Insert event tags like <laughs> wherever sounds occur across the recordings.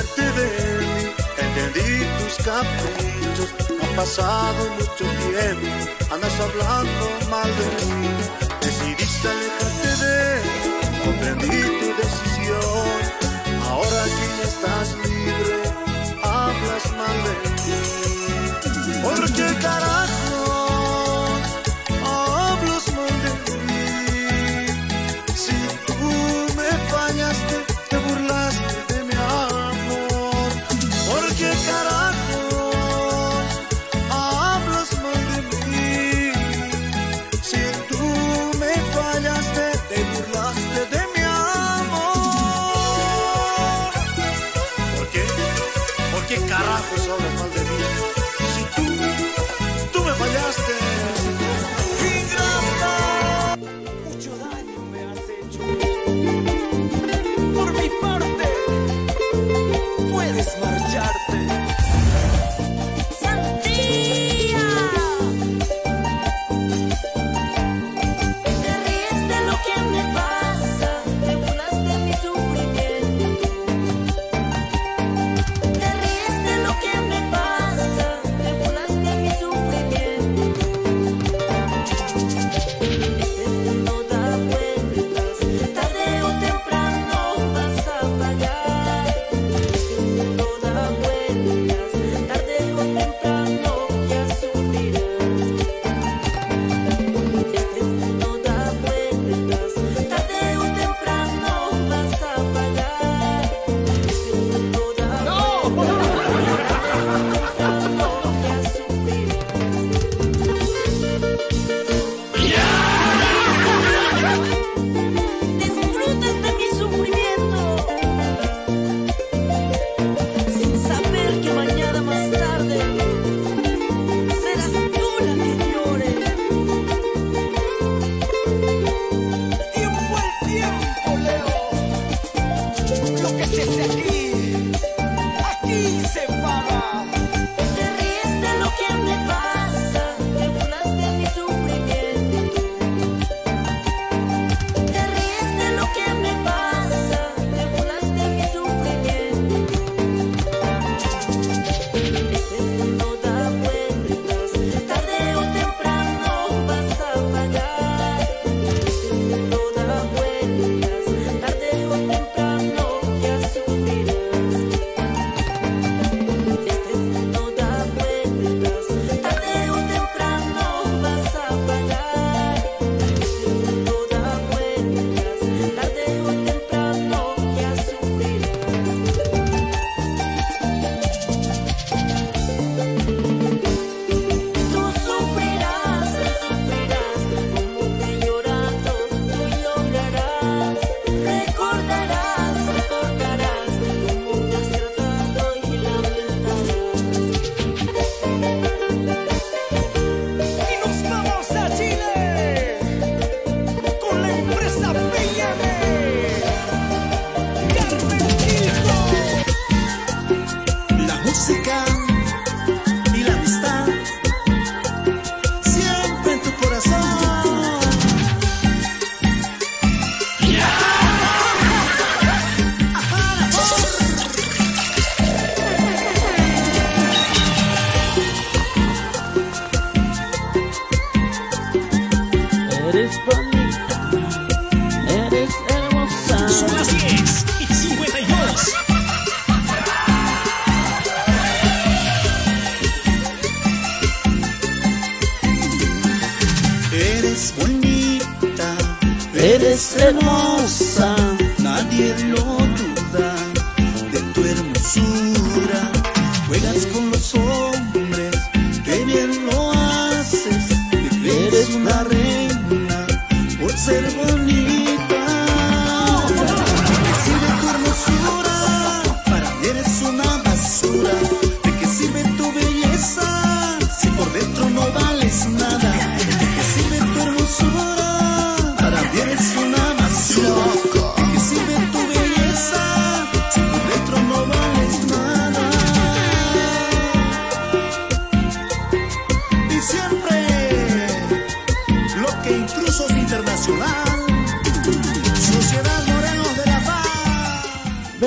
olvidarte de mí, entendí tus caprichos. Ha pasado mucho tiempo, andas hablando mal de mí. Decidiste alejarte de mí, comprendí tu decisión. Ahora que ya estás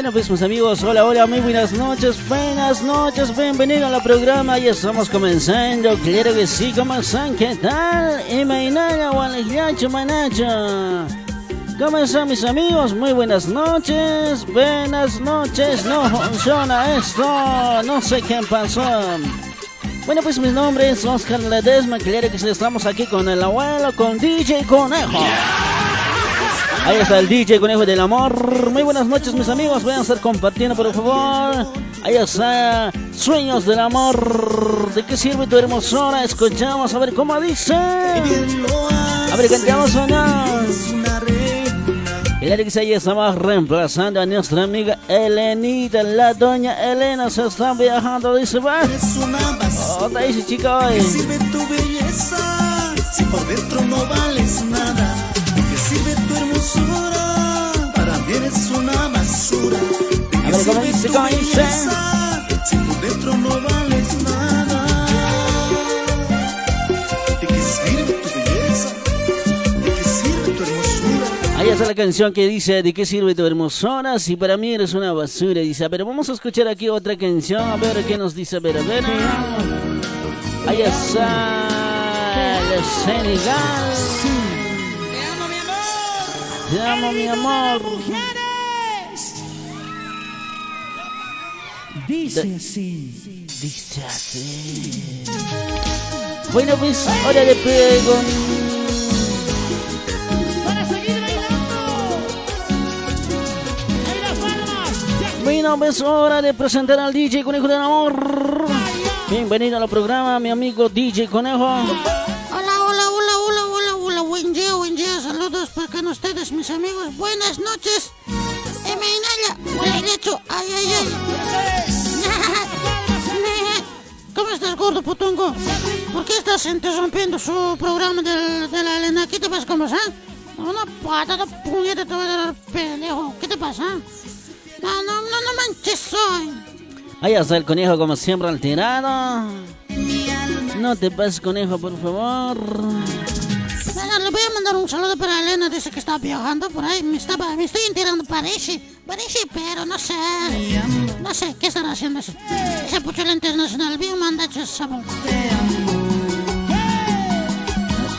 Bueno, pues mis amigos, hola, hola, muy buenas noches, buenas noches, bienvenido al programa, ya estamos comenzando, claro que sí, ¿cómo están? ¿Qué tal? Y mañana, Gualejacho, Manacho. ¿Cómo están mis amigos? Muy buenas noches, buenas noches, no funciona esto, no sé qué pasó. Bueno, pues mi nombre es Oscar Ledesma, claro que sí, estamos aquí con el abuelo, con DJ Conejo. Ahí está el DJ Conejo del Amor. Muy buenas noches, mis amigos. Vayan a estar compartiendo, por favor. Ahí está Sueños del Amor. ¿De qué sirve tu hermosura? Escuchamos a ver cómo dice. A ver, cantamos o no. la que ahí estamos reemplazando a nuestra amiga Elenita. La doña Elena se está viajando. Dice, va. Basura. Otra dice, chica, ¿De qué hoy. Si por dentro no vales nada. Eres una basura. ¿De A ver, ¿cómo dice, tu cómo dice? belleza? Si por dentro no vales nada. ¿De qué sirve tu belleza? ¿De qué sirve tu hermosura? Ahí está la canción que dice ¿De qué sirve tu hermosura? Si para mí eres una basura Dice, pero vamos a escuchar aquí otra canción A ver qué nos dice, a ver, a ver Ahí está El Senegal Te amo mi amor Dice así. Dice así Bueno pues, hora de preguntar Para seguir bailando. Ahí las palmas. Bueno, pues hora de presentar al DJ Conejo del Amor. Bienvenido al programa, mi amigo DJ Conejo. Hola, hola, hola, hola, hola, hola, buen día, buen día, saludos para acá ustedes, mis amigos, buenas noches. Lecho, ay, ay, ay. <laughs> ¿Cómo estás, gordo putongo? ¿Por qué estás interrumpiendo su programa de la Elena? ¿Qué te pasa, cómo está? Una pata de puñeta te va a dar pendejo. ¿Qué te pasa? No, no, no, no manches hoy. Ahí está el conejo como siempre alterado. No te pases conejo, por favor. Le voy a mandar un saludo para Elena, dice que está viajando por ahí, me, estaba, me estoy enterando, parece, parece, pero no sé, no sé, ¿qué estará haciendo ese? Ese puchula internacional, bien manda ese sabor.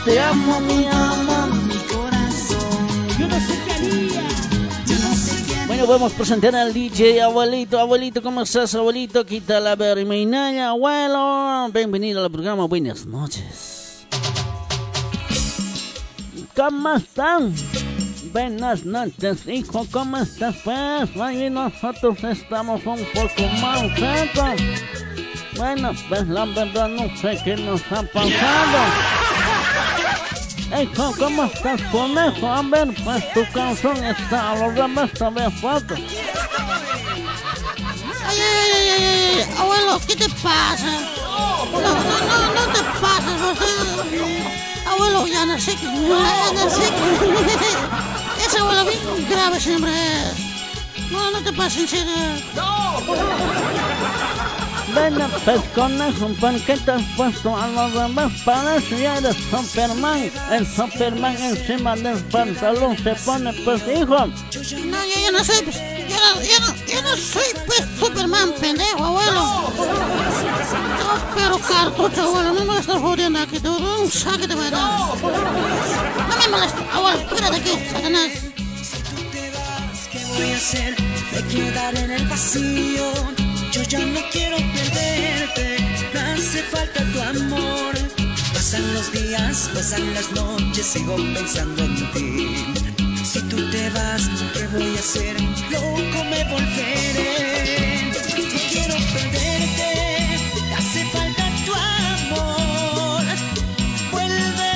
Te amo, mi amor. Yo no sé qué haría. Bueno, vamos a presentar al DJ, abuelito, abuelito, ¿cómo estás, abuelito? ¿Qué tal? A ver, mi niña, abuelo. Bienvenido al programa, buenas noches. ¿Cómo están? Buenas noches, hijo, ¿cómo estás? Pues, ahí nosotros estamos un poco más secos. Bueno, pues la verdad no sé qué nos ha pasado. Hijo, ¿cómo estás, conejo? A ver, pues tu canción está a los demás. Ay, ay, ay, ay, ay, ay, abuelo, ¿qué te pasa? No, no, no, no te pases, o sea, abuelo, ya no sé qué, no sé qué. Ese abuelo bien grave siempre es. No, no te pases, en serio. Ven, pues conejo, ¿por qué te has puesto a los demás? Parece ya eres Superman. El Superman encima del pantalón se pone, pues hijo. No, yo, yo no soy, pues, yo no, yo no soy, pues, Superman, pendejo, abuelo. No, pero cartucho, abuelo, no me estás jodiendo aquí, tú, un saque de verdad. No me molestes, abuelo, de aquí, Satanás. voy a hacer? Me quedar en el vacío. Yo ya no quiero perderte. Me hace falta tu amor. Pasan los días, pasan las noches, sigo pensando en ti. Si tú te vas, ¿qué voy a hacer? Loco me volveré. No quiero perderte. Hace falta tu amor. Vuelve,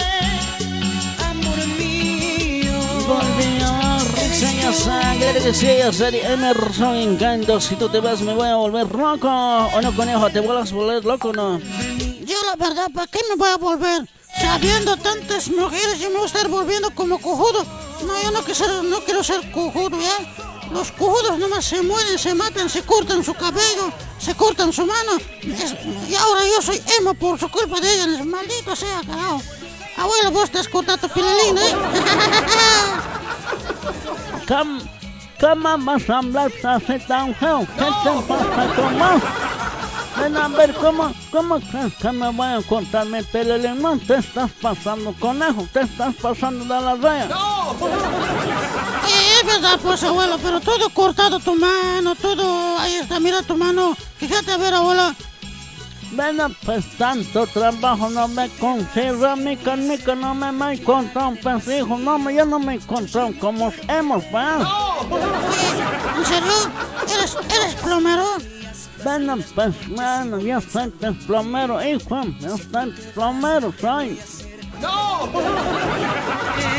amor mío. Volví a reseña sangre que sí, a ser Emerson Encanto. Si tú te vas, me voy a volver loco. ¿O no, conejo? ¿Te vuelvas a volver loco o no? Yo la verdad, ¿para qué me voy a volver? Sabiendo tantas mujeres, yo me voy a estar volviendo como cojudo. No, yo no quiero ser, no quiero ser cojudo, ¿ya? Los cojudos nomás se mueren, se matan, se cortan su cabello, se cortan su mano. Es- y ahora yo soy emo por su culpa de ellos. Maldito sea, carajo. Abuelo, vos te has cortado tu pilelín, ¿eh? ¿Cómo, cómo vas a hablar así tan feo? ¿Qué te pasa con vos? Ven a ver cómo, cómo crees que me voy a cortar mi pelelín. No te estás pasando, conejo. Te estás pasando de la raya. Eh, es verdad, pues, abuelo, pero todo cortado tu mano, todo... Ahí está, mira tu mano. Fíjate, a ver, abuela. Ven, pues tanto trabajo no me consigo, mi carnica no me me encontró, pues hijo, no me, yo no me encontró como hemos, ¿verdad? Oye, ¿en serio? ¿Eres, eres plomero? Ven, pues, bueno, yo soy plomero, hijo, yo soy plomero, soy. Si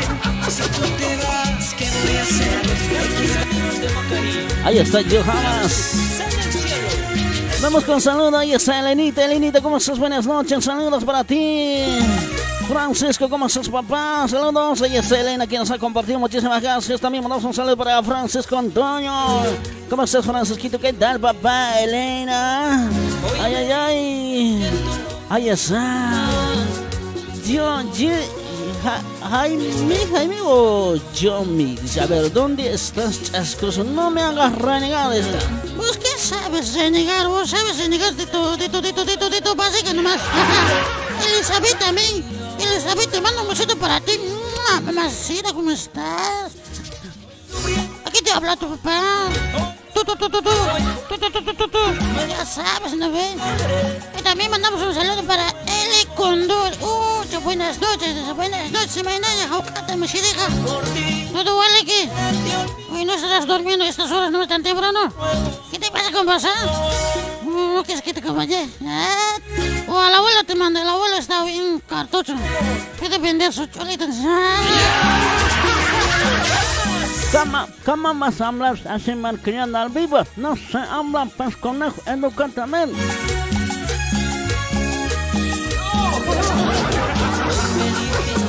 Ahí está Johannes. Vamos con saludos, ahí está Elenita, Elenita, ¿cómo estás? Buenas noches, saludos para ti. Francisco, ¿cómo estás, papá? Saludos, ahí está Elena, quien nos ha compartido, muchísimas gracias. También mandamos un saludo para Francisco Antonio. ¿Cómo estás, Francisquito? ¿Qué tal, papá? Elena. Ay, ay, ay. Ahí está. Yo, yo, Ja- Jaime, Jaime o Yomi. A ver, ¿dónde estás, chascoso? No me hagas renegar. dice. ¿Vos qué sabes renegar? ¿Vos sabes renegar de tu, de tu, de tu, de tu, de tu básica nomás? <laughs> Elizabeth también. Elizabeth, te mando un besito para ti. Mamacita, ¿cómo estás? Aquí te habla tu papá. Tú, tú, tú, tú, tú. Tú, tú, tú, tú, tú, tú. Ya sabes, ¿no ves? Y también mandamos un saludo para buenas noches, buenas noches, mañana, jaucata, me deja. ¿Todo vale qué? Hoy no estarás durmiendo a estas horas, no es tan temprano. ¿Qué te pasa con vos, ah? ¿No quieres que te acompañe? ¿Ah? O a la abuela te manda, la abuela está bien cartucho. Quiere vender sus cholitas. Ah. ¿Cómo, ¿Cómo vas a hablar así malcriando al vivo? No se habla, pues, conejo, educadamente.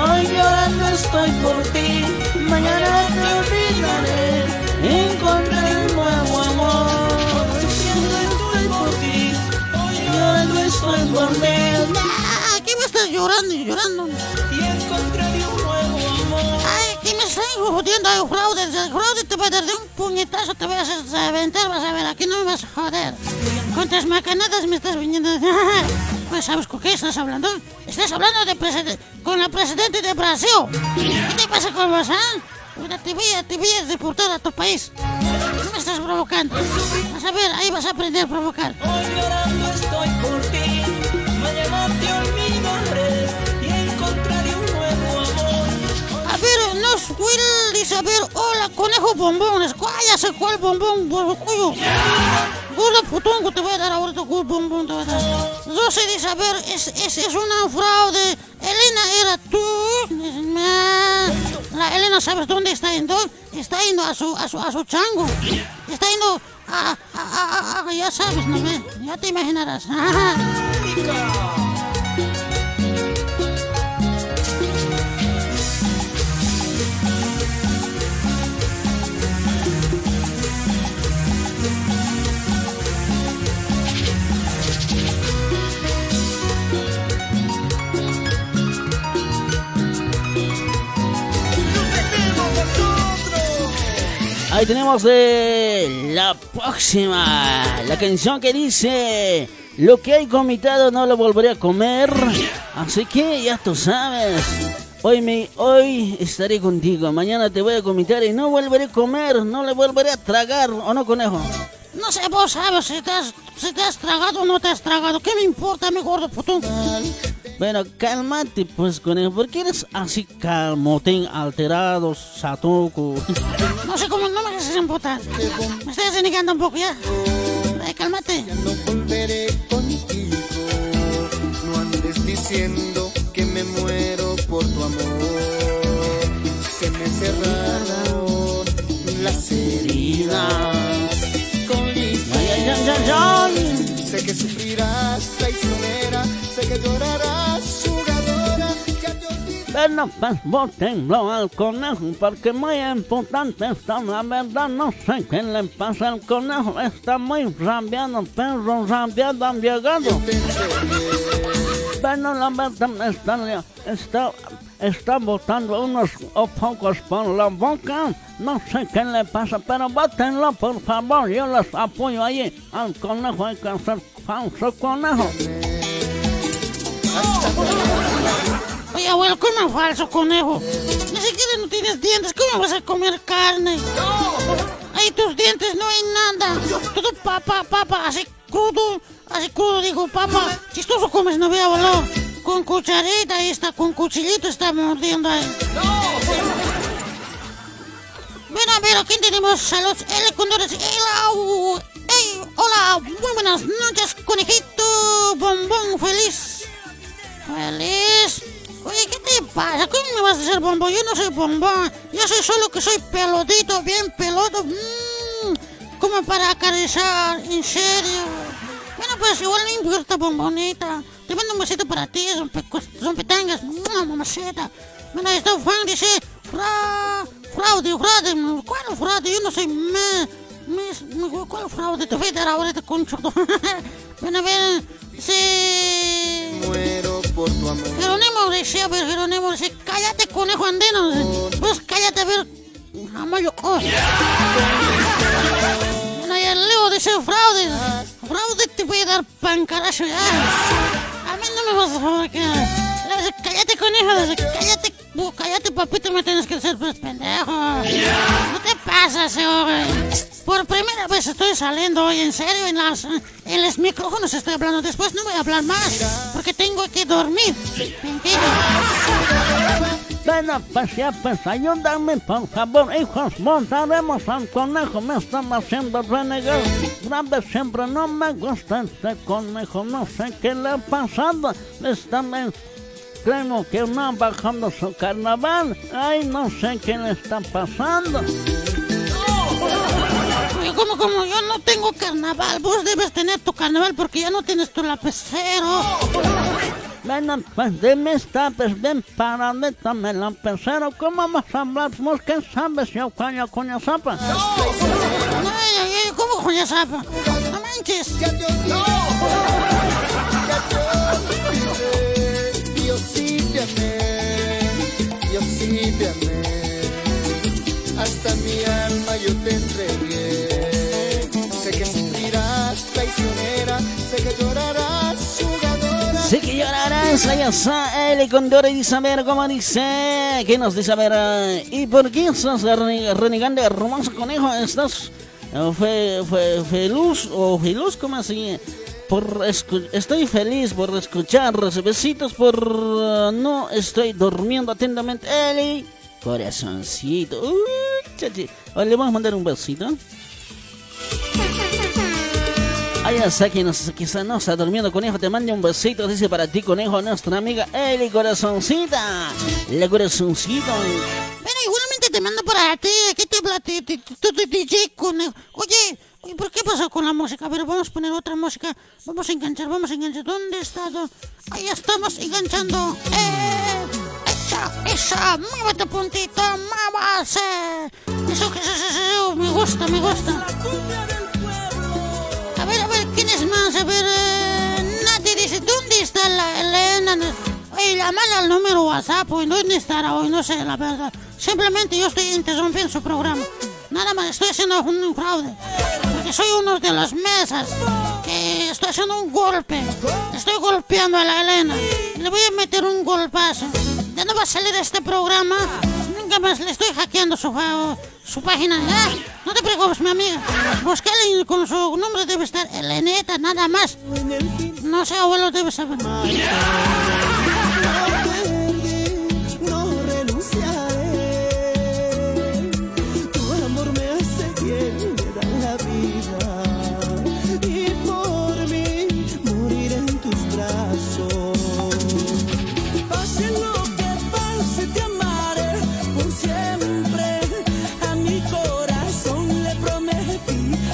ti, hoy llorando estoy por ti. Mañana te olvidaré, encontraré un nuevo amor. Sufriendo estoy por ti, hoy llorando estoy por mí. Ah, ¿Qué me estás llorando y llorando? Y encontraré un nuevo amor. Ay, ¿qué me estás jodiendo? Ay, fraude, el fraude te va a dar de un puñetazo, te voy a hacer reventar, vas a ver, aquí no me vas a joder. ¿Cuántas macanadas me estás viniendo? <laughs> Pues sabes con qué estás hablando? Estás hablando de con la presidente de Brasil. ¿Qué te pasa con vos, ah? Te voy a, te voy a a tu país. No me estás provocando. Vas a ver, ahí vas a aprender a provocar. Hoy llorando estoy por ti, y encontraré un nuevo amor. A ver, nos Will dice, a ver, hola, conejo bombones. ¿Cuál ya sé cuál bombón, cuyo? Gordo putongo te voy a dar ahora tu bombón te voy a dar. Rosy dice, a ver, es, es, es una fraude. Elena era tú. La Elena, ¿sabes dónde está yendo? Está yendo a su, a su, a su chango. Está yendo a, a, a, a- ya sabes, ¿no ves? Ya te imaginarás. <laughs> Ahí tenemos de la próxima, la canción que dice, lo que hay comitado no lo volveré a comer, así que ya tú sabes. Hoy, me, hoy estaré contigo, mañana te voy a comitar y no volveré a comer, no le volveré a tragar, ¿o no, conejo? No sé, vos sabes si te has, si te has tragado o no te has tragado. ¿Qué me importa, mi gordo putón? Bueno, cálmate pues, conejo, ¿por qué eres así calmotín, alterado, satuco? <laughs> No sé cómo, no me haces emputar. Me estás denegando un poco ya. Ay, cálmate. No volveré contigo. No andes diciendo que me muero por tu amor. Se me cerraron las heridas con Ay, ay, ay, ay, ay. Sé que sufrirás traicionera, sé que llorarás. Ya Bueno, pues botenlo al conejo porque muy importante está la verdad. No sé qué le pasa al conejo. Está muy rabiado, perro rabiado, han llegado. Bueno, la verdad está, está, está botando unos pocos por la boca. No sé qué le pasa, pero bótenlo por favor. Yo los apoyo ahí al conejo. Hay que hacer falso conejo. Oye, abuelo, come falso conejo. Ni siquiera no tienes dientes. ¿Cómo vas a comer carne? Ahí tus dientes no hay nada. Todo papa, papa, así crudo. Así crudo, digo, papa. Chistoso comes, no veo, abuelo. Con cucharita, ahí está, con cuchillito está mordiendo ahí. Bueno, a ver, ¿a quién tenemos? Salud, el Condores. Hola, hey, hola, muy buenas noches, conejito, bombón feliz. Feliz. Oye, ¿qué te pasa? ¿Cómo me vas a hacer bombón? Yo no soy bombón. Yo soy solo que soy peludito, bien peludo. Mm, como para acariciar, en serio. Bueno, pues igual no importa, bombonita. Te mando un besito para ti, son petangas. Mamacita. Mira, este fan dice, fra, fraude, fraude. ¿Cuál fraude? Yo no soy me, me, ¿Cuál fraude? Te voy a dar ahorita con choto. <laughs> Ven a ver, sí. Muero por tu amor. Jerónimo decía, ver, Jerónimo dice, cállate, conejo andino. Pues cállate, a ver, amayo. Oh. Bueno, y el Leo dice, fraude. Fraude te voy a dar pancarazo ya. A mí no me vas a fabricar. Le dice, cállate, conejo. Dice, cállate, cállate, papito, me tienes que hacer, pues, pendejo. No te pasas, eh, Por primera vez estoy saliendo hoy, en serio, en, las, en los micrófonos estoy hablando. Después no voy a hablar más, porque tengo que dormir. ¿Entiendes? Bueno, pues ya, pues ayúdame, por favor, hijos, montaremos al conejo, me están haciendo renegar. Grave siempre no me gusta este conejo, no sé qué le ha pasado. Están, creo que no bajando su carnaval. Ay, no sé qué le está pasando. Oye, ¿cómo, cómo? Yo no tengo carnaval. Vos debes tener tu carnaval porque ya no tienes tu lapicero. Bueno, pues dime esta, pues ven para dame la pecero. ¿Cómo vamos a hablar? ¿Vos qué sabes yo con la zapa? Ay, ay, ¿cómo esa zapa? No manches. Yo sí te amé, yo sí te amé, hasta mi alma yo te Sí que llorarás, allá está Eli Condore dice, a ver, ¿cómo dice? ¿Qué nos dice? A ver, eh, ¿y por qué estás rene- renegando, hermoso conejo? ¿Estás eh, fe, fe- feliz o feliz? ¿Cómo así? Por estoy feliz por escuchar besitos por eh, no estoy durmiendo atentamente. Eli, corazoncito. Uy, chachi. Le vamos a mandar un besito. Ay, ya sé que nos, quizá no está durmiendo, conejo. Te mando un besito, dice para ti, conejo, nuestra amiga Eli Corazoncita. La corazoncito. Bueno, igualmente te mando para ti. ¿Qué te habla DJ conejo? Oye, oye, ¿por qué pasó con la música? Ver, vamos a poner otra música. Vamos a enganchar, vamos a enganchar. ¿Dónde está? ¿Dó- Ahí estamos enganchando. ¡Eh! ¡Esa! ¡Esa! ¡Muévete, puntito! ¡Muévase! Eso, eso, eso, eso, me gusta, me gusta. Es más? A ver, eh, Nati dice, ¿dónde está la Elena? Oye, llámale al número WhatsApp, hoy ¿dónde estará hoy? No sé, la verdad. Simplemente yo estoy interrumpiendo su programa. nada más estoy haciendo un fraude. Porque soy uno de las mesas que estoy haciendo un golpe. Estoy golpeando a la Elena. Le voy a meter un golpazo. Ya no va a salir este programa. Nunca más le estoy hackeando su, su página. Ah, no te preocupes, mi amiga. Búscale con su nombre debe estar Eleneta, nada más. No sé, abuelo, debe saber.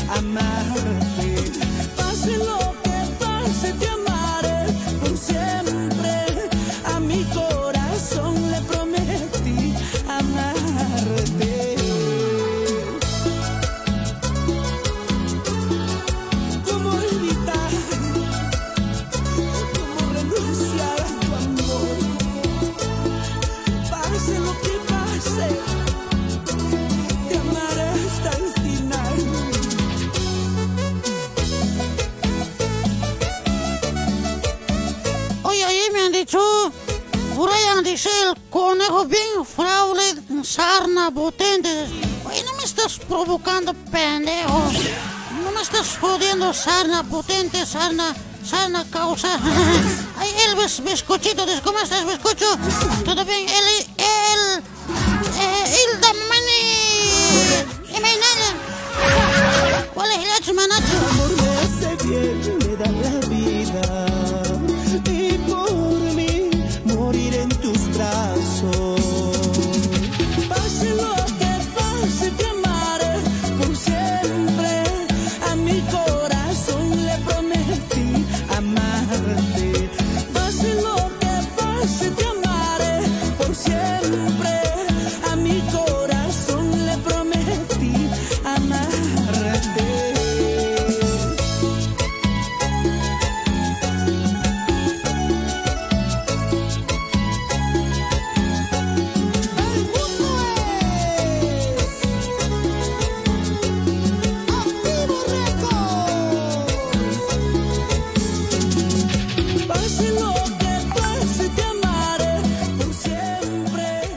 amar. Provocando, pendejo. No me estás jodiendo, sarna potente, sarna, sarna causa. <laughs> Ay, el bes- bizcochito, ¿des- ¿cómo estás, bizcocho? ¿Todo bien? El,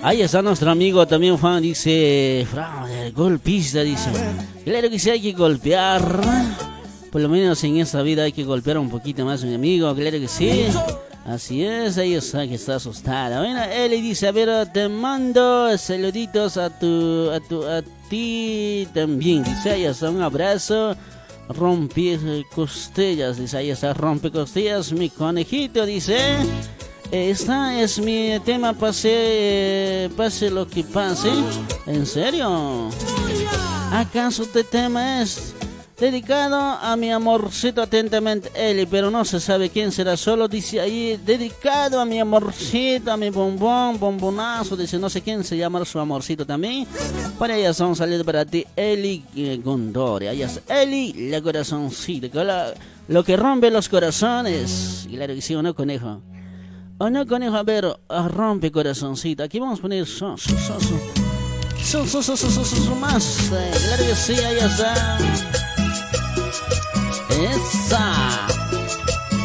Ahí está nuestro amigo también Juan, dice, fraude, golpista, dice. Claro que sí hay que golpear. Por lo menos en esta vida hay que golpear un poquito más, mi amigo, claro que sí. Así es, ahí está que está asustada. Bueno, él dice, a ver, te mando saluditos a tu, a tu, a ti también. Dice, ahí está, un abrazo. Rompe costillas, dice, ahí está, rompe costillas, mi conejito, dice. Esta es mi tema, pase, pase lo que pase. ¿En serio? ¿Acaso este tema es dedicado a mi amorcito atentamente, Eli? Pero no se sabe quién será, solo dice ahí, dedicado a mi amorcito, a mi bombón, bombonazo, dice no sé quién se llama su amorcito también. Para ellas son salir para ti, Eli eh, Gondore. Ahí es Eli, la la- lo que rompe los corazones. Claro que sí, ¿o no, conejo? ¿O no, conejo? A ver, rompe corazoncito. Aquí vamos a poner so. So, so, so, so, so, so, so, más. eh, claro que sí, ahí está. Esa.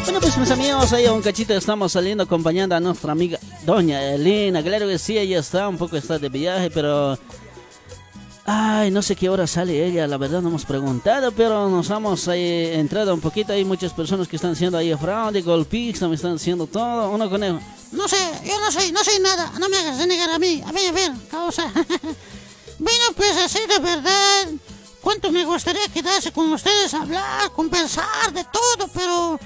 Bueno, pues mis amigos, ahí a un cachito estamos saliendo acompañando a nuestra amiga Doña Elena. Claro que sí, ella está, un poco está de viaje, pero... Ay, no sé qué hora sale ella, la verdad no hemos preguntado, pero nos hemos ahí entrado un poquito. Hay muchas personas que están haciendo ahí fraude, golpista, me están haciendo todo. Uno conejo. No sé, yo no soy, no soy nada. No me hagas negar a mí. A ver, a ver, causa. <laughs> bueno, pues así de verdad. Cuánto me gustaría quedarse con ustedes, hablar, conversar de todo, pero.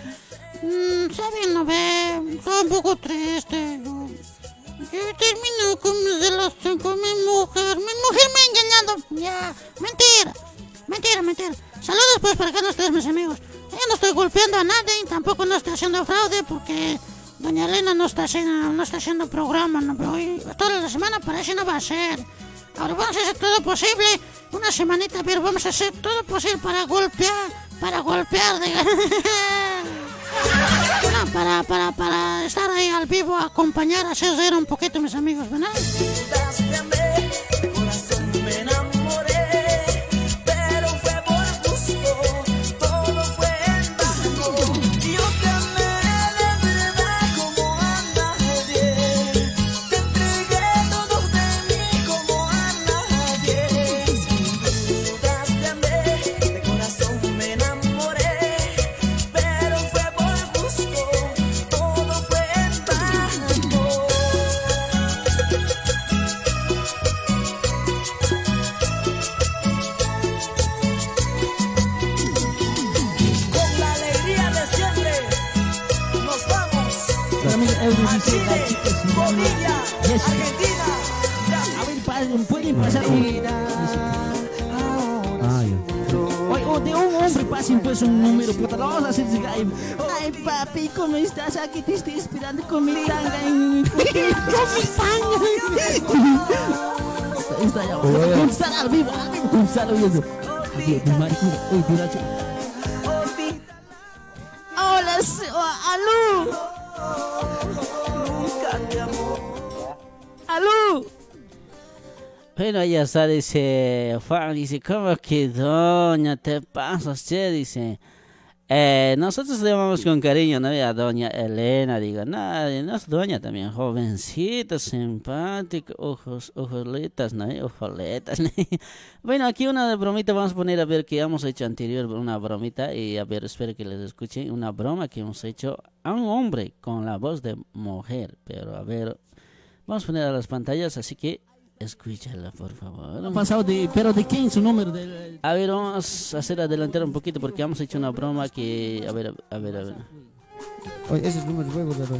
mm, ¿Saben? No ve, estoy un poco triste. Yo termino con mis relaciones con mi mujer. Mi mujer me ha engañado. Ya, mentira. Mentira, mentira. Saludos pues para cada ustedes, mis amigos. Yo no estoy golpeando a nadie, tampoco no estoy haciendo fraude porque Doña Elena no está haciendo, no está haciendo programa, no, pero hoy, toda la semana parece no va a ser. Ahora vamos a hacer todo posible, una semanita, pero vamos a hacer todo posible para golpear, para golpear. <laughs> Para, para, para estar ahí al vivo, acompañar, hacer reír un poquito mis amigos, ¿verdad? Pues un número, puta, lo vamos a hacer ahí. Ay, papi, ¿cómo estás? Aquí te estoy esperando con mi tanga en mi <laughs> Con mi tanga. Está ya, contestar al vivo, al vivo, contestar al vivo. Aquí, mi marido, Pero ya está, dice Juan, dice, ¿cómo que doña te pasas, che? Dice, eh, nosotros le llamamos con cariño, ¿no? A doña Elena, digo, nadie, no es doña también, jovencita, simpática, ojos, ojolitas, ¿no? Ojoletas, <laughs> ¿no? Bueno, aquí una bromita vamos a poner a ver que hemos hecho anterior, una bromita, y a ver, espero que les escuchen, una broma que hemos hecho a un hombre con la voz de mujer, pero a ver, vamos a poner a las pantallas, así que escúchala, por favor. Ha pasado de, pero de quién su número del A ver, vamos a hacer adelantar un poquito porque hemos hecho una broma que... A ver, a ver, a ver. Oye, ese es número luego, pero...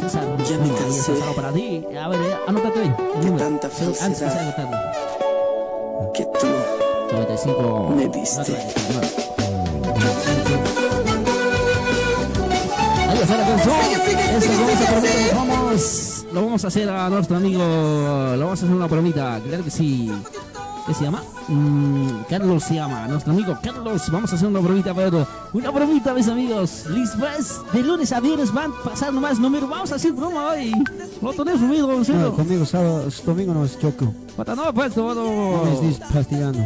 César, Ya me cansé. para ti. A ver, eh, anótate ahí. el número. tanta Sí, Antes que que tú 95. Me diste. Ahí está la canción. Esto vamos a prometer, vamos, lo vamos a hacer a nuestro amigo, lo vamos a hacer una bromita, claro que sí. ¿Qué se llama? Mm, Carlos se llama, nuestro amigo Carlos. Vamos a hacer una bromita, pero una bromita, mis amigos. Pues, de lunes a viernes van pasando más números. Vamos a hacer broma hoy. No tenés ruido, No, conmigo sábado, domingo no es choco. Pata, No, pues, No es pastillando.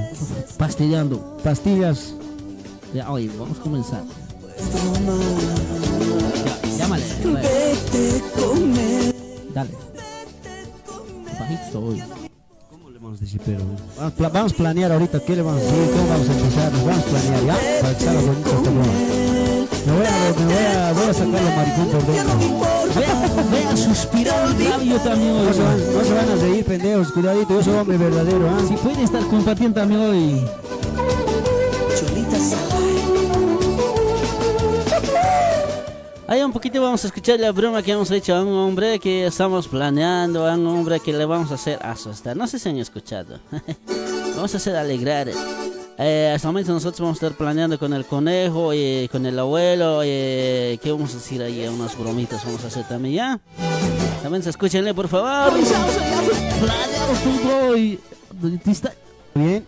Pastillando. Pastillas. Ya, oye, vamos a comenzar. Ya, llámale. Bajito hoy. ¿Cómo le vamos a decir, pero? Vamos, a planear ahorita qué le vamos a decir, cómo vamos a empezar. Nos vamos a planear, ¿ya? Para que salga bonito broma. Me voy a, me voy a, voy a sacar los maricón por dentro. Vea, vea suspirar el labio también hoy. No se, van, no se van a reír, pendejos. Cuidadito, yo soy hombre verdadero, ¿ah? Si puede estar compartiendo también hoy. Ahí un poquito vamos a escuchar la broma que hemos hecho a un hombre que estamos planeando, a un hombre que le vamos a hacer asustar. No sé si han escuchado. <laughs> vamos a hacer alegrar. Eh, hasta el momento nosotros vamos a estar planeando con el conejo y con el abuelo. eh, ¿Qué vamos a decir ahí? Unas bromitas vamos a hacer también, ¿ya? También se escúchenle, por favor. Te está- Bien.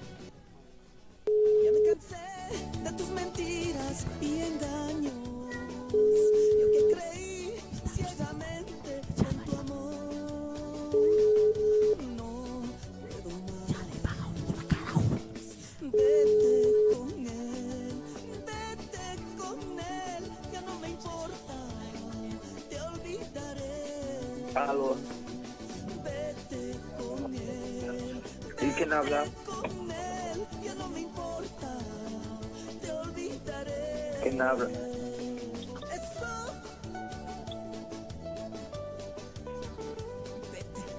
Te olvidaré. ¿Quién habla?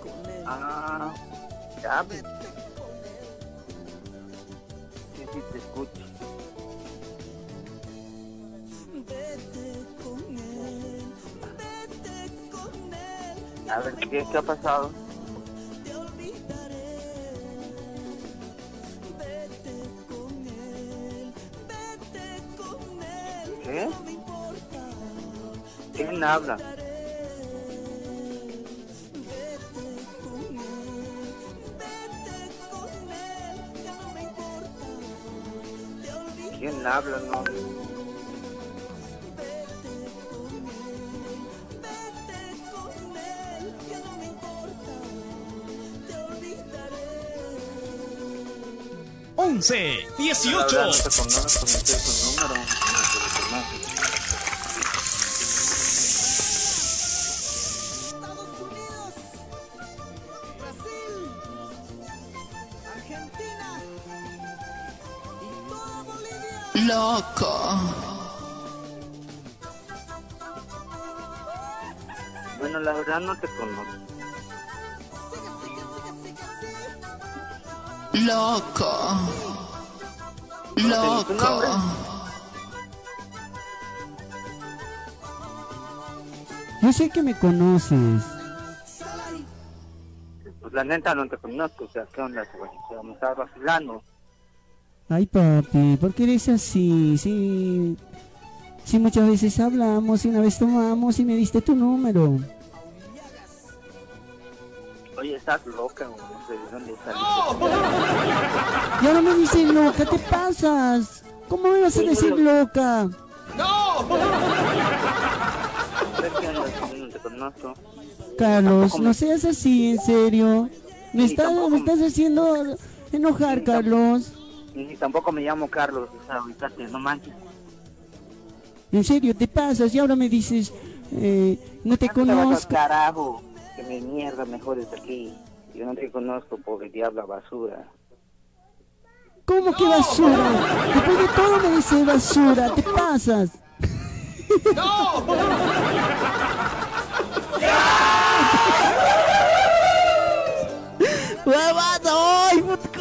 Con él, Ah, ya, él. sí, sí, te escucho. A ver, ¿qué, qué ha pasado? ¿Qué? no ¿Quién habla? vete con él, 11, 18. Habla, no te conozco, no sé su número. No te lo conozco. Estados Unidos, Brasil, Argentina y toda Bolivia. Loco. Bueno, la verdad no te conozco. Loco. ¿No tu nombre? Loco. Yo sé que me conoces. Pues la neta no te conozco, o sea, ¿qué onda, güey? O sea, me estás vacilando. Ay, papi, ¿por qué eres así? Sí, sí, muchas veces hablamos y una vez tomamos y me diste tu número. Oye, estás loca, güey, no sé de dónde saliste. Y ahora me dices loca, ¿te pasas? ¿Cómo me vas a decir loca? No. Carlos, no seas así, en serio. Me estás, me estás haciendo enojar, Carlos. Ni tampoco me llamo Carlos, o sea, ahorita no manches. En serio, te pasas y ahora me dices, eh, no te conozco. carajo, que me mierda mejor es aquí. Yo no te conozco, pobre diabla basura. ¿Cómo que basura? Después de todo me dices basura, te pasas. ¡Huevada! ¡Ay, puto!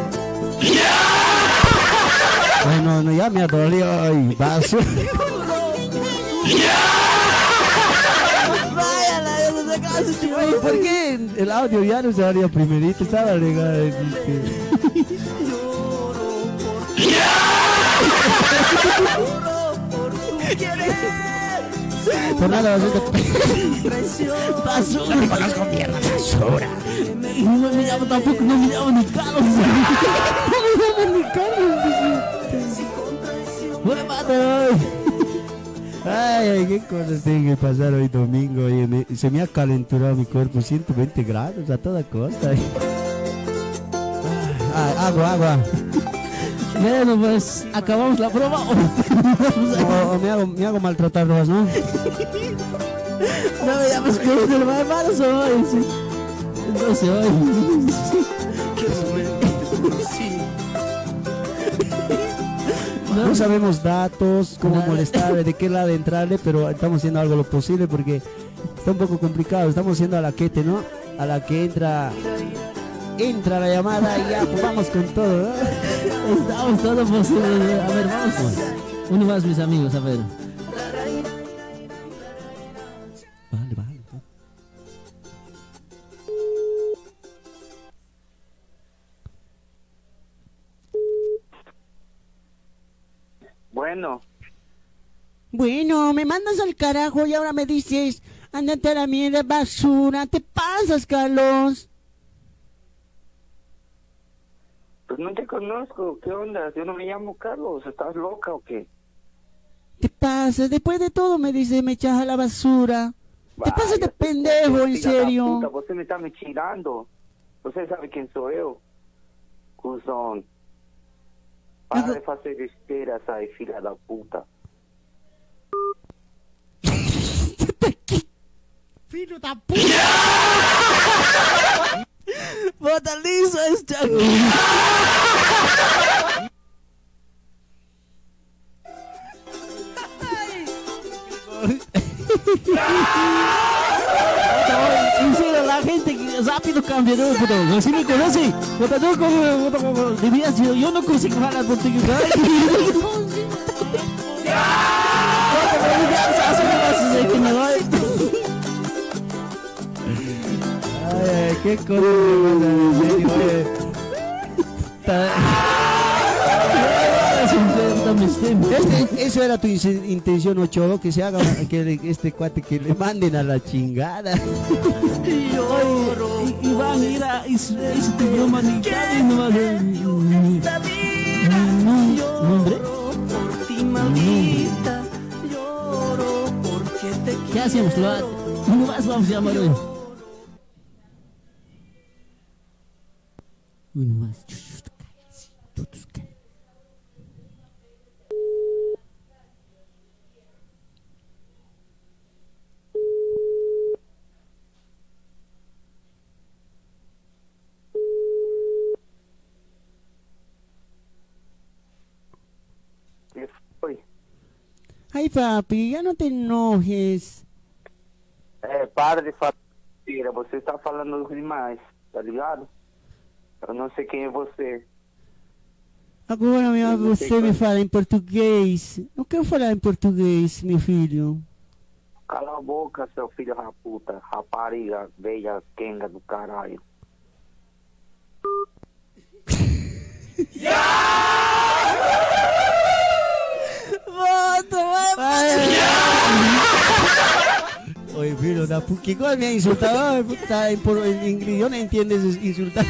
<laughs> Dolió. Ay, basura. Vaya, la de sacaste, güey. ¿Por qué el audio ya no salía primerito? Estaba legal. este. <laughs> Por nada, basura. Basura. No conozco mierda, basura. No me llamo tampoco, no me llamo ni Carlos. <laughs> <laughs> No me llamo ni Carlos. Ay. Qué cosas tienen que pasar hoy domingo. Oye, me- se me ha calenturado mi cuerpo 120 grados a toda costa. ay. Agua, agua. Bueno, pues acabamos la broma. <laughs> O, o me, hago, me hago maltratar nomás, ¿no? No me llamas como el hermano soy. sí. Entonces hoy. No sabemos datos, cómo Nada. molestarle, de qué lado entrarle, pero estamos haciendo algo lo posible porque está un poco complicado. Estamos haciendo a la quete, ¿no? A la que entra entra la llamada y ya, pues vamos con todo, ¿no? <laughs> Estamos todo posible. A ver, vamos. Uno más, mis amigos, a ver. Bueno, Bueno, me mandas al carajo y ahora me dices, ándate a la mierda, basura. ¿Te pasas, Carlos? pues no te conozco, ¿qué onda? Yo no me llamo Carlos, ¿estás loca o qué? ¿Te pasas? Después de todo me dices, me echas a la basura. ¿Te pasas de pendejo, en Hija de la serio? puta, Usted me está mechilando. Usted sabe quién soy yo. Cusón. Para de hacer esperas ahí, fila da puta. <laughs> ¡Filho da puta! <laughs> ¡Bota liso este En serio, la gente rápido cambia, ¿no? Puto, Si me conoce, debías, yo, yo no consigo hablar portugués. Ay, Puta, pero ya, así me vas a hacer que me voy. <laughs> Ay, ay, qué cosa Este- eso era tu in- intención, Ochoa, que se haga que este cuate que le manden a la chingada. Y yo, y, y van a ir a es, es tu broma ni nomás. eh, ni- ni- ni- ni- ¿Nombre? ¿Qué hacemos, Loat? Uno más vamos a llamar hoy. Uno más. Ay, papi, ya no te enojes. É, para de falar mentira. Você está falando demais, tá ligado? Eu não sei quem é você. Agora minha, você me fala em português. Não quero falar em português, meu filho. Cala a boca, seu filho da puta. Rapariga, velha quenga do caralho. <laughs> Vai, Oye, da puta, que coisa me insulta? Ay, puta, en, por, en inglés, yo no entiendo eso, insultar.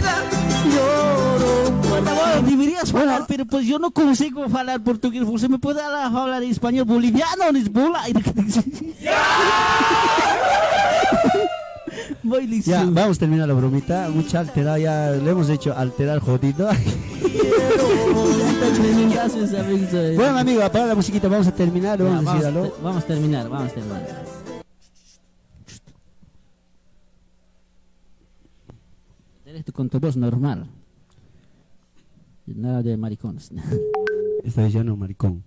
Bueno, deberías hablar, pero pues yo no consigo hablar portugués. ¿Usted me puede hablar español boliviano? ¿Es bola? <laughs> Voy listo. Ya, vamos a terminar la bromita. Mucha alterada, ya le hemos hecho alterar jodido. <laughs> Gracias, amigos. Bueno, amigo, apaga la musiquita, vamos a terminar, Ya, vamos a decir vamos, vamos a terminar, vamos a terminar. Eres tú con tu voz normal. Nada de maricones. <laughs> Está diciendo maricón.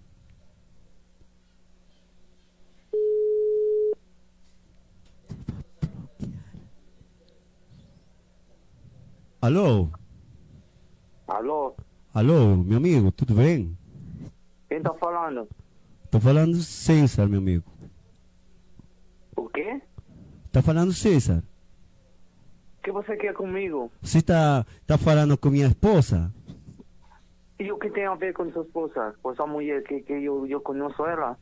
Alô, Alô? alô, meu amigo, tudo bem? Quem tá falando? Tô falando César, meu amigo. O quê? Tá falando César. O que você quer comigo? Você tá, tá falando com minha esposa? E o que tem a ver com sua esposa? Com sua mulher que, que eu, eu conheço ela?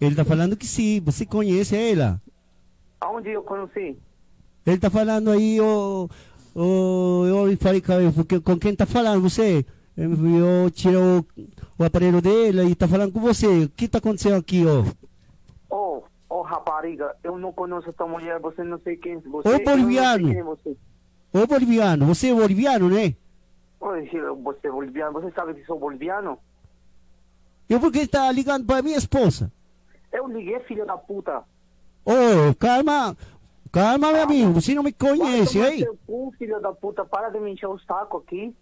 Ele tá falando que sim, você conhece ela. Aonde eu conheci? Ele tá falando aí, ô. Ô eu falei com, porque- com quem tá falando, você? Eu tirei o, o aparelho dele e tá falando com você. O que tá acontecendo aqui, ó? Oh, oh rapariga, eu não conheço tua mulher, você não sei quem você Ô, eu boliviano. é você. Ô boliviano, você é boliviano, né? Oi, você é boliviano, você sabe que sou boliviano? E por que tá ligando pra minha esposa? Eu liguei, filho da puta. Ô, calma, calma, meu amigo, você não me conhece, hein? cu, filho da puta, para de me encher o saco aqui.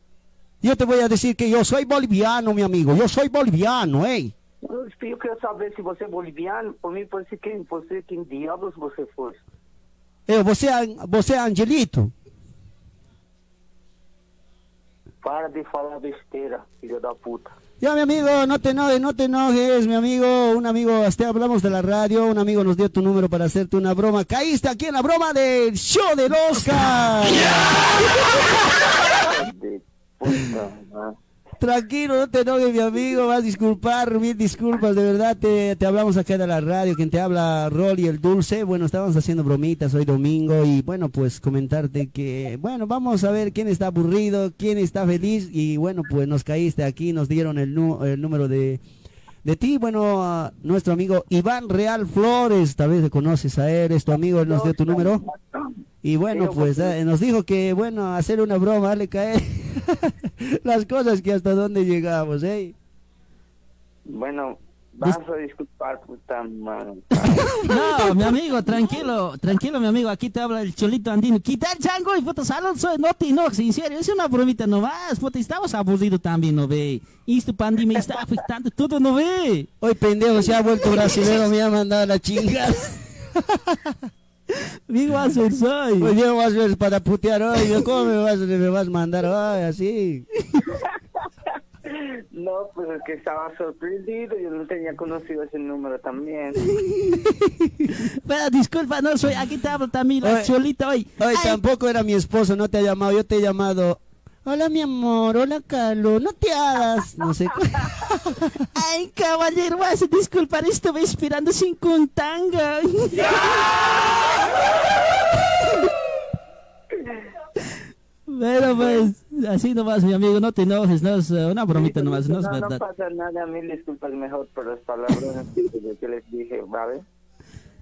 Eu te vou dizer que eu sou boliviano, meu amigo, eu sou boliviano, hein? Eu eu quero saber se você é boliviano, por mim pode ser quem, você, quem diabos você for. Eu, você, é- você é Angelito? Para de falar besteira, filho da puta. Ya, mi amigo, no te enojes, no te enojes, mi amigo. Un amigo, hasta hablamos de la radio. Un amigo nos dio tu número para hacerte una broma. Caíste aquí en la broma del show del Oscar. <laughs> De puta, ¿no? Tranquilo, no te enojes, mi amigo. Vas a disculpar, mil disculpas. De verdad, te, te hablamos acá de la radio. Quien te habla, Rolly el Dulce. Bueno, estábamos haciendo bromitas hoy domingo. Y bueno, pues comentarte que, bueno, vamos a ver quién está aburrido, quién está feliz. Y bueno, pues nos caíste aquí, nos dieron el, el número de, de ti. Bueno, a nuestro amigo Iván Real Flores. Tal vez le conoces a él, es tu amigo, él nos dio tu número. Y bueno, pues eh, nos dijo que, bueno, hacer una broma, darle caer <laughs> las cosas que hasta dónde llegamos, ¿eh? Bueno, vas a disculpar, puta madre. No, mi amigo, tranquilo, tranquilo, mi amigo. Aquí te habla el cholito andino. Quita el chango y puta salud, soy, no te enojes, en serio. Es una bromita nomás, puta. Estamos aburridos también, ¿no ve? Y este pandemia me está afectando todo, ¿no ve? Hoy pendejo se ha vuelto brasilero, me ha mandado la chingada. <laughs> Amigo, vas a ser soy. Pues yo vas a ver para putear hoy, ¿cómo me vas, me vas a mandar hoy así? <laughs> No, pues es que estaba sorprendido, yo no tenía conocido ese número también. <laughs> Pero disculpa, no soy. Aquí te hablo también la cholita hoy. Hoy Ay, tampoco era mi esposo, no te ha llamado, yo te he llamado. Hola mi amor, hola Carlos, no te hagas, no sé. <laughs> Ay, caballero, vas a disculpar, estuve esperando sin contanga. Pero <laughs> pues, así nomás, mi amigo, no te enojes, no es eh, una bromita nomás, no es no, no verdad. pasa nada, mil disculpas mejor por las palabras que, que les dije, ¿vale?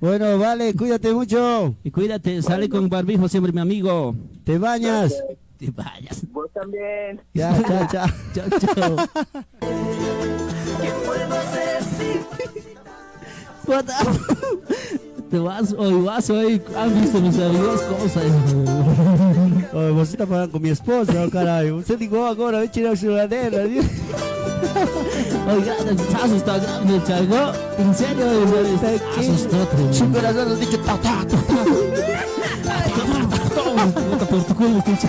Bueno, vale, cuídate mucho, Y cuídate, sale con barbijo siempre, mi amigo. te bañas. Te vayas. Vos también. Ya, chao, chao. <laughs> Chao, chao. Puta. Te vas hoy, vas hoy. Han visto mis amigos cosas. Oye, vos estás hablando con mi esposa, oh, caray. Usted dijo ahora, a tirar su ladera. Oiga, grande el chargo. En serio, se asustó Su corazón nos dicho, ta, ta, ta, ta. Por tu culo, pinche.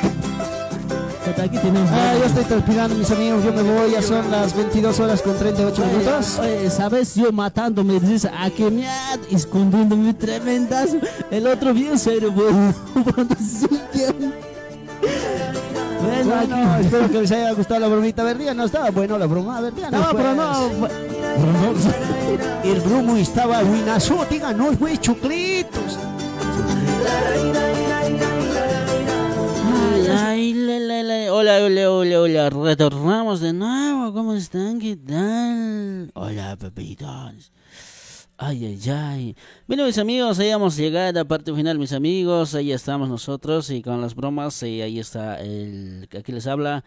Aquí tenemos. Ah, yo estoy transpirando, mis amigos. Yo me voy. Ya son las 22 horas con 38 minutos. Oye, ¿sabes? Yo matándome, dices, a que me ha escondiéndome tremendas. El otro bien serio, pues. <laughs> Bueno, Bueno, espero que les haya gustado la bromita. A ver, díganos, estaba bueno la broma. A ver. No, pero no, pues. El bromo estaba buenazo. Díganos, pues, chuclitos. Ay, Retornamos de nuevo. ¿Cómo están? ¿Qué tal? Hola, pepitos. Ay, ay, ay. Bueno, mis amigos, ahí hemos llegado a la parte final, mis amigos. Ahí estamos nosotros y con las bromas. Y ahí está el aquí les habla.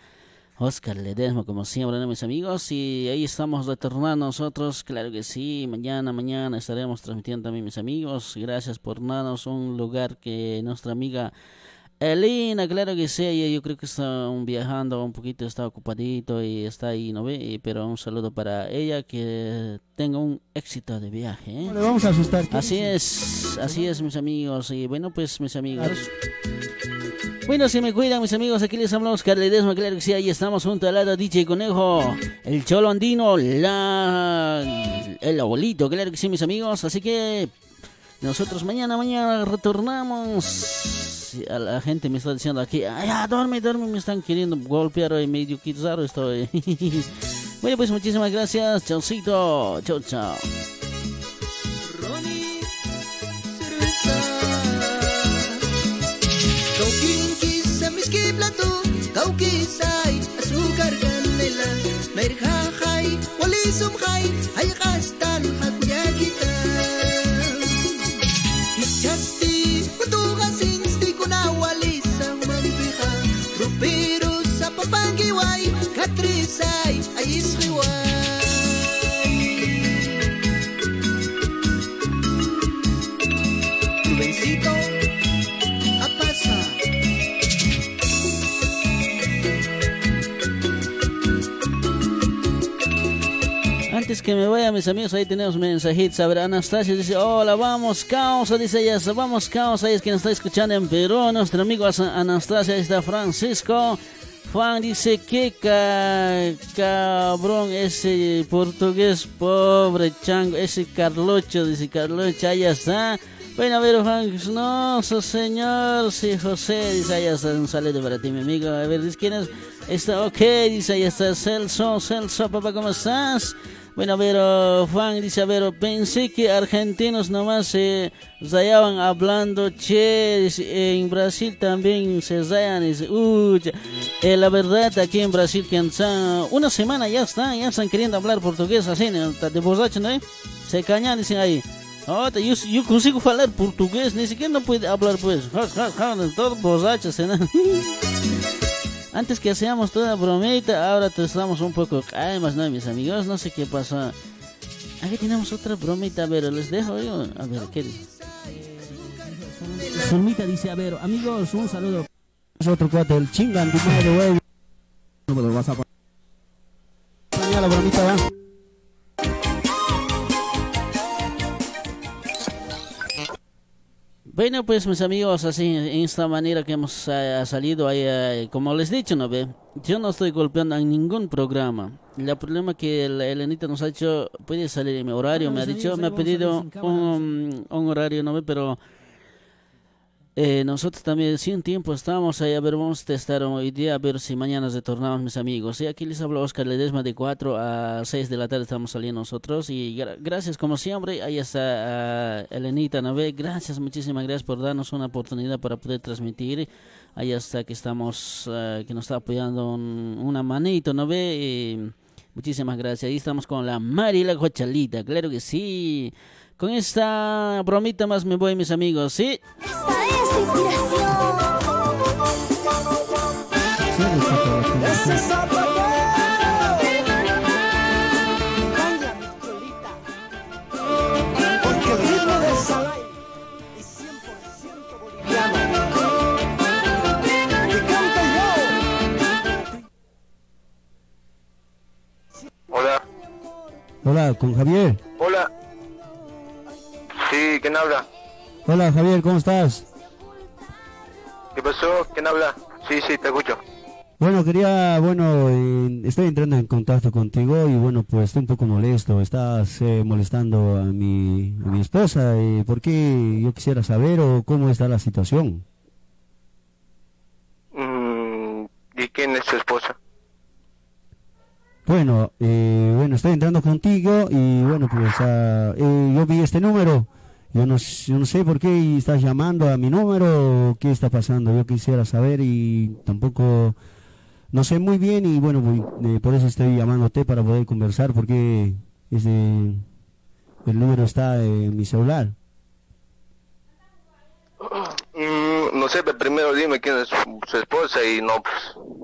Oscar Ledesma, como siempre, ¿no, mis amigos? Y ahí estamos retornando nosotros, claro que sí. Mañana, mañana estaremos transmitiendo también, mis amigos. Gracias por darnos un lugar que nuestra amiga Elena, claro que sí, yo creo que está viajando un poquito, está ocupadito y está ahí, ¿no ve? Pero un saludo para ella, que tenga un éxito de viaje. ¿eh? No le vamos a asustar. Así es, así es, mis amigos. Y bueno, pues, mis amigos. Bueno, si me cuidan, mis amigos, aquí les hablamos Carledesma, claro que sí, ahí estamos junto al lado DJ Conejo, el Cholo Andino, la... el abuelito, claro que sí, mis amigos. Así que nosotros mañana, mañana retornamos. A la gente me está diciendo aquí, "Ay, ya, duerme, duerme, me están queriendo golpear hoy, medio quizaro estoy. <laughs> bueno, pues muchísimas gracias, chaucito, chau, chau. Azúcar canela, merjajay, wali sumhay, ay kastan hakya Que me vaya, mis amigos, ahí tenemos mensajitos. A ver, Anastasia dice, hola, vamos, causa, dice ella, vamos, causa. Ahí es quien está escuchando en Perú. Nuestro amigo As- Anastasia, ahí está Francisco. Juan dice, qué ca- cabrón ese portugués pobre chango, ese Carlocho, dice Carlocho, ahí está. Bueno, a ver, Juan, no, su señor, sí, José, dice, ahí está, un saludo para ti, mi amigo. A ver, dice, ¿quién es? Está, ok, dice, ahí está, Celso, Celso, papá, ¿cómo estás? Bueno, oh, Juan dice, a ver, pensé que argentinos nomás se zayaban hablando, che, en Brasil también se zayan, uy, eh, la verdad, aquí en Brasil, que han- una semana ya están, ya están queriendo hablar portugués así, ¿no? de borracho, ¿no? Se cañan, dicen ahí. "Ah, yo, yo consigo hablar portugués, ni siquiera no puede hablar, pues, <laughs> todo borrachos, ¿no? <laughs> Antes que hacíamos toda bromita, ahora te estamos un poco calmas, ¿no, mis amigos? No sé qué pasa. Aquí tenemos otra bromita, a ver, les dejo yo. A ver, ¿qué dice? Zulmita dice, a ver, amigos, un saludo. Es otro cuate, el chingan, tu madre, güey. No me lo vas a poner. La bromita va. Bueno, pues mis amigos, así, en esta manera que hemos eh, salido ahí, eh, como les he dicho, ¿no ve? Yo no estoy golpeando en ningún programa. El problema que el Elenita nos ha dicho, puede salir en mi horario, me ha dicho, me ha pedido un, un horario, ¿no ve? Pero eh, nosotros también, si un tiempo estamos ahí, a ver, vamos a testar hoy día, a ver si mañana retornamos, mis amigos. Y aquí les habla Oscar Ledesma de 4 a 6 de la tarde estamos saliendo nosotros. Y gra- gracias, como siempre, ahí está ah, Elenita, ¿no ve? Gracias, muchísimas gracias por darnos una oportunidad para poder transmitir. Ahí está que estamos, ah, que nos está apoyando un- una manito, ¿no ve? Y muchísimas gracias. Ahí estamos con la Mari la Cochalita, claro que sí. Con esta bromita más me voy, mis amigos, ¿sí? Esta es tu inspiración. Porque el ritmo Sí, ¿quién habla? Hola, Javier, ¿cómo estás? ¿Qué pasó? ¿Quién habla? Sí, sí, te escucho. Bueno, quería, bueno, eh, estoy entrando en contacto contigo y bueno, pues estoy un poco molesto. Estás eh, molestando a mi, a mi esposa. y ¿Por qué? Yo quisiera saber o cómo está la situación. Mm, ¿Y quién es su esposa? Bueno, eh, bueno, estoy entrando contigo y bueno, pues ah, eh, yo vi este número. Yo no, yo no sé por qué estás llamando a mi número o qué está pasando. Yo quisiera saber y tampoco no sé muy bien y bueno, eh, por eso estoy llamándote para poder conversar porque ese, el número está en mi celular. Mm, no sé, pero primero dime quién es su esposa y no, pues...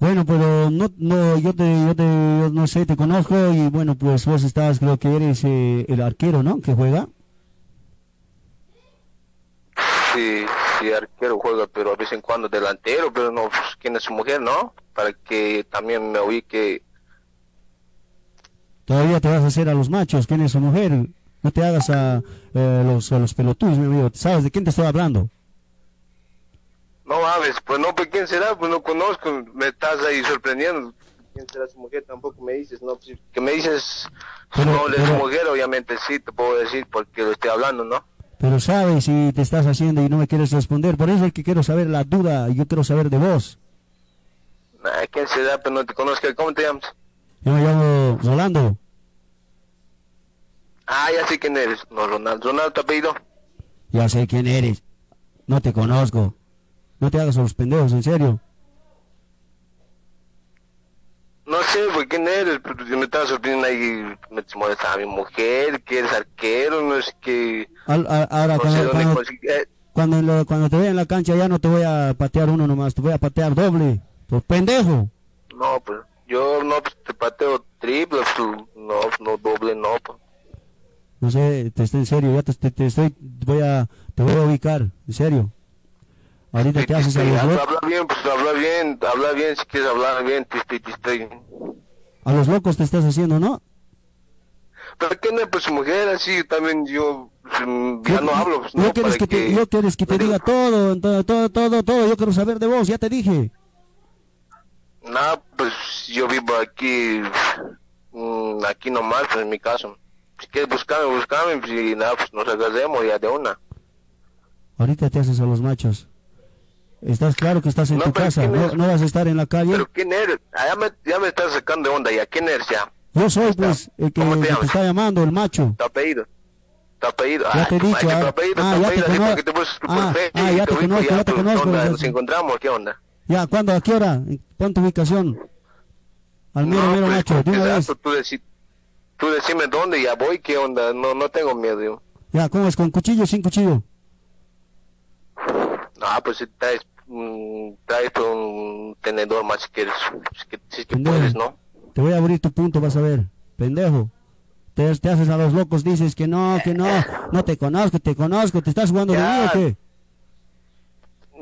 Bueno, pero no, no, yo te, yo te, yo no sé, te conozco y bueno, pues vos estás, creo que eres eh, el arquero, ¿no? Que juega. Sí, sí, arquero juega, pero a vez en cuando delantero, pero no, pues, quién es su mujer, ¿no? Para que también me ubique. Todavía te vas a hacer a los machos, ¿quién es su mujer? No te hagas a, eh, los, a los pelotudos, mi amigo. ¿Sabes de quién te estoy hablando? No mames, pues no, pues quién será, pues no conozco, me estás ahí sorprendiendo. ¿Quién será su mujer? Tampoco me dices, no, pues, que me dices su Pero- nombre su mujer, obviamente sí, te puedo decir porque lo estoy hablando, ¿no? Pero sabes si te estás haciendo y no me quieres responder. Por eso es que quiero saber la duda, yo quiero saber de vos. Nah, ¿Quién será? Pues no te conozco, ¿cómo te llamas? Yo me llamo Rolando. Ah, ya sé quién eres, no, Ronaldo. ¿Ronaldo tu apellido? Ya sé quién eres. No te conozco. No te hagas a los pendejos, en serio. No sé, pues quién eres, pero yo me estaba sorprendiendo ahí, me molestaba a mi mujer, que eres arquero, no sé qué, ahora no cuando, eh, cuando, en lo- cuando te vea en la cancha ya no te voy a patear uno nomás, te voy a patear doble. Por pendejo. No, pues yo no pues, te pateo triple, pues, no, no doble, no. Pues. No sé, te estoy en serio, ya te, te- te estoy, voy a, te voy a ubicar, en serio. Ahorita te haces a los, habla, lo- habla bien, pues habla bien, habla bien, si quieres hablar bien, a los locos te estás haciendo, ¿no? Pero qué no, pues mujer así, también yo mm, ya no hablo, pues no, quieres que te, quieres que te diga todo, todo, todo, todo, todo, yo quiero saber de vos, ya te dije. Nada, pues yo vivo aquí, mm, aquí nomás, pues en mi caso. Si quieres buscarme, buscarme, pues, y nada, pues nos agarremos ya de una. Ahorita te haces a los machos. Estás claro que estás en No, tu casa, ¿quién no, no vas a estar en la calle. Pero ¿quién eres? Ah, ya, me, ya me estás sacando de onda ya, ¿quién eres ya? Yo soy pues el que, ¿Cómo te el que te está llamando, el macho. Tu apellido. Tu apellido. Ya Ah, te he dicho, ah, ah, ya te apellido, así cono- porque te puse por ah, ya te conozco, ya te conozco, ¿Nos encontramos? ¿Qué onda? Ya, ¿cuándo? ¿A qué hora? Pon tu ubicación. Al mero, No, mero pues, macho, de ¿qué una vez. Tú, deci- tú decime dónde, ya voy, ¿qué onda? No, no tengo miedo yo. Ya, ¿cómo es? ¿Con cuchillo o sin cuchillo? No, pues si traes, mm, traes un tenedor más si quieres, si, que- si que puedes, ¿no? Te voy a abrir tu punto, vas a ver. Pendejo. Te, te haces a los locos, dices que no, que no, no te conozco, te conozco, te estás jugando de mí o qué?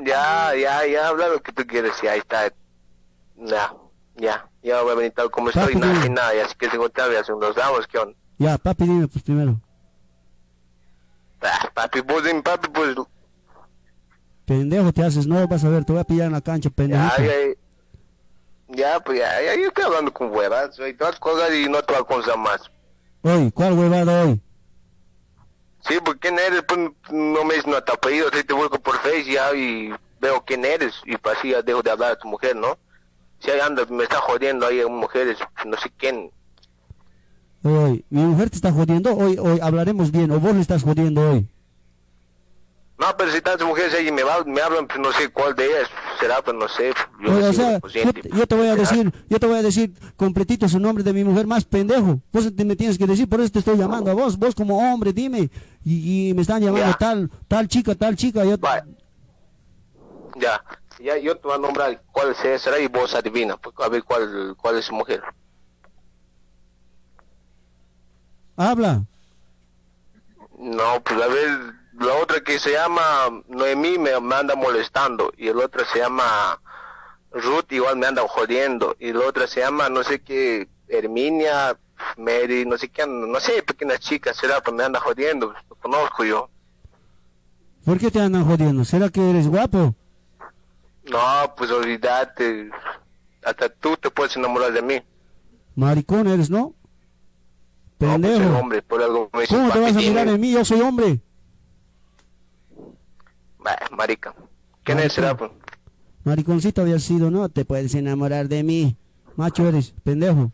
Ya, ya, ya, habla lo que tú quieres, ya, ahí está. Ya, ya, ya voy a venir tal como estoy, Papi, nada, dime. sin nada, ya si quieres encontrarme, ya nos damos, ¿qué onda? Ya, papi, dime pues primero. Ah, papi, pues dime, papi, pues, Pendejo te haces, no, vas a ver, te voy a pillar en la cancha, ya, pendejito. ya, ya, pues ya, ya, yo estoy hablando con huevas, y te vas a colgar y no a aconsar más. Hoy, ¿cuál huevada hoy? Sí, porque quién eres, pues no me dices no tu apellido, te busco por Face ya y veo quién eres y pues así ya dejo de hablar a tu mujer, ¿no? Si ahí anda, me está jodiendo ahí mujeres, no sé quién. Hoy, mi mujer te está jodiendo, hoy, hoy hablaremos bien, o vos le estás jodiendo hoy. No, pero si tantas mujeres ahí me, va- me hablan, pues no sé cuál de ellas será, pues no sé. Yo o sea, lo yo, consciente. yo te voy a decir, yo te voy a decir completito su nombre de mi mujer más pendejo. Vos te me tienes que decir, por eso te estoy llamando a vos, vos como hombre, dime. Y, y me están llamando Ya. tal, tal chica, tal chica. Yo, Ya, ya yo te voy a nombrar cuál se- será y vos adivina, pues, a ver cuál, cuál es su mujer. habla. No, pues a ver, la otra que se llama Noemí me, me anda molestando y el otro se llama Ruth igual me anda jodiendo y la otra se llama no sé qué Herminia, Mary, no sé qué, no sé, pequeña chica será, pues me anda jodiendo, lo conozco yo. ¿Por qué te andan jodiendo? ¿Será que eres guapo? No, pues olvídate. Hasta tú te puedes enamorar de mí. Maricón eres, ¿no? No, pues soy Pendejo. hombre, por algo me ¿Cómo te vas a mirar en mí? Yo soy hombre. Bah, marica. ¿Quién es será, pues? Mariconcito habías sido, ¿no? Te puedes enamorar de mí. Macho eres, pendejo.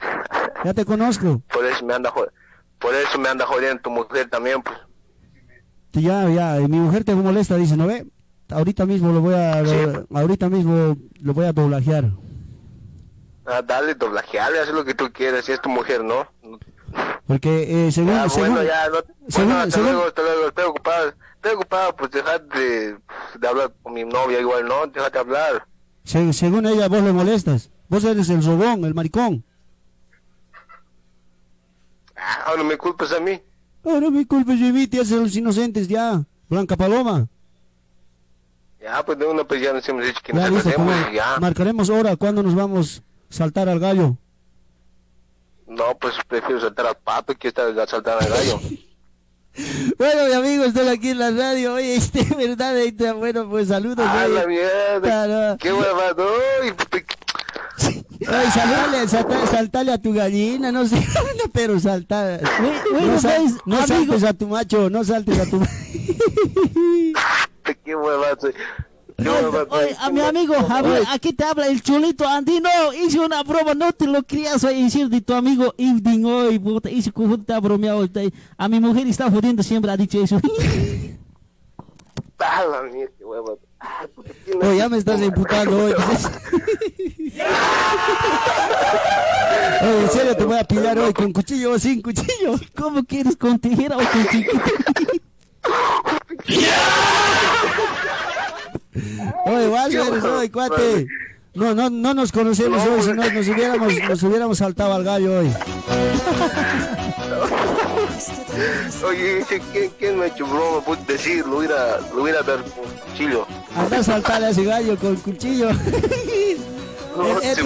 Ya te conozco. Por eso me anda jod- Por eso me anda jodiendo tu mujer también, pues. Ya, ya, mi mujer te molesta, dice, ¿no ve? Ahorita mismo lo voy a, lo- ahorita mismo lo voy a doblajear. Ah, dale, doblajeale, haz lo que tú quieras, si es tu mujer, ¿no? Porque eh, según, Ya, según, bueno, ya, no, según- bueno, hasta según- luego, hasta luego, estoy ocupado, estoy ocupado, pues dejate de, de hablar con mi novia igual, ¿no? Déjate hablar. se- según ella vos le molestas. Vos eres el robón, el maricón. Ah, ahora me culpas a mí. Oh, no me culpes de mí, te haces los inocentes ya. Blanca Paloma. Ya, pues de una pues ya nos hemos dicho que Ya, nos listo, ya. marcaremos hora cuando nos vamos a saltar al gallo. No, pues prefiero saltar al pato que estar a saltar al gallo. <laughs> Bueno, mi amigo, estoy aquí en la radio. Oye, <laughs> este, ¿verdad? Bueno, pues saludos. ¡Ah, la mierda! Claro. ¡Qué huevado! Uy, puta, <laughs> Oye, saltale, salta- saltale a tu gallina, no sé, pero saltar. bueno, no, sal- pues, no saltes a tu macho, no saltes a tu ¡Qué huevado! ¡Qué huevado! Oye, a mi amigo Javier, aquí te habla el chulito andino. Hice una broma, no te lo querías decir de tu amigo Ivdin hoy, puta. Hice te ha bromeado. A mi mujer está jodiendo, siempre ha dicho eso. ¡Ah, huevado! Ah, puta, ¿quién Oye, es? ya me estás imputando hoy. <laughs> Oye, en serio te voy a pillar hoy con cuchillo o sin cuchillo. ¿Cómo quieres con tijera o con chiquito? <laughs> <laughs> Oye, eres hoy, cuate. No, no, no nos conocemos hoy, si no nos hubiéramos, nos hubiéramos saltado al gallo hoy. <laughs> Oye, ¿quién, ¿quién me ha hecho broma? Puedes decir, lo hubiera, lo hubiera dado con cuchillo. Anda a saltar a ese gallo con cuchillo. No, El- <laughs> el- se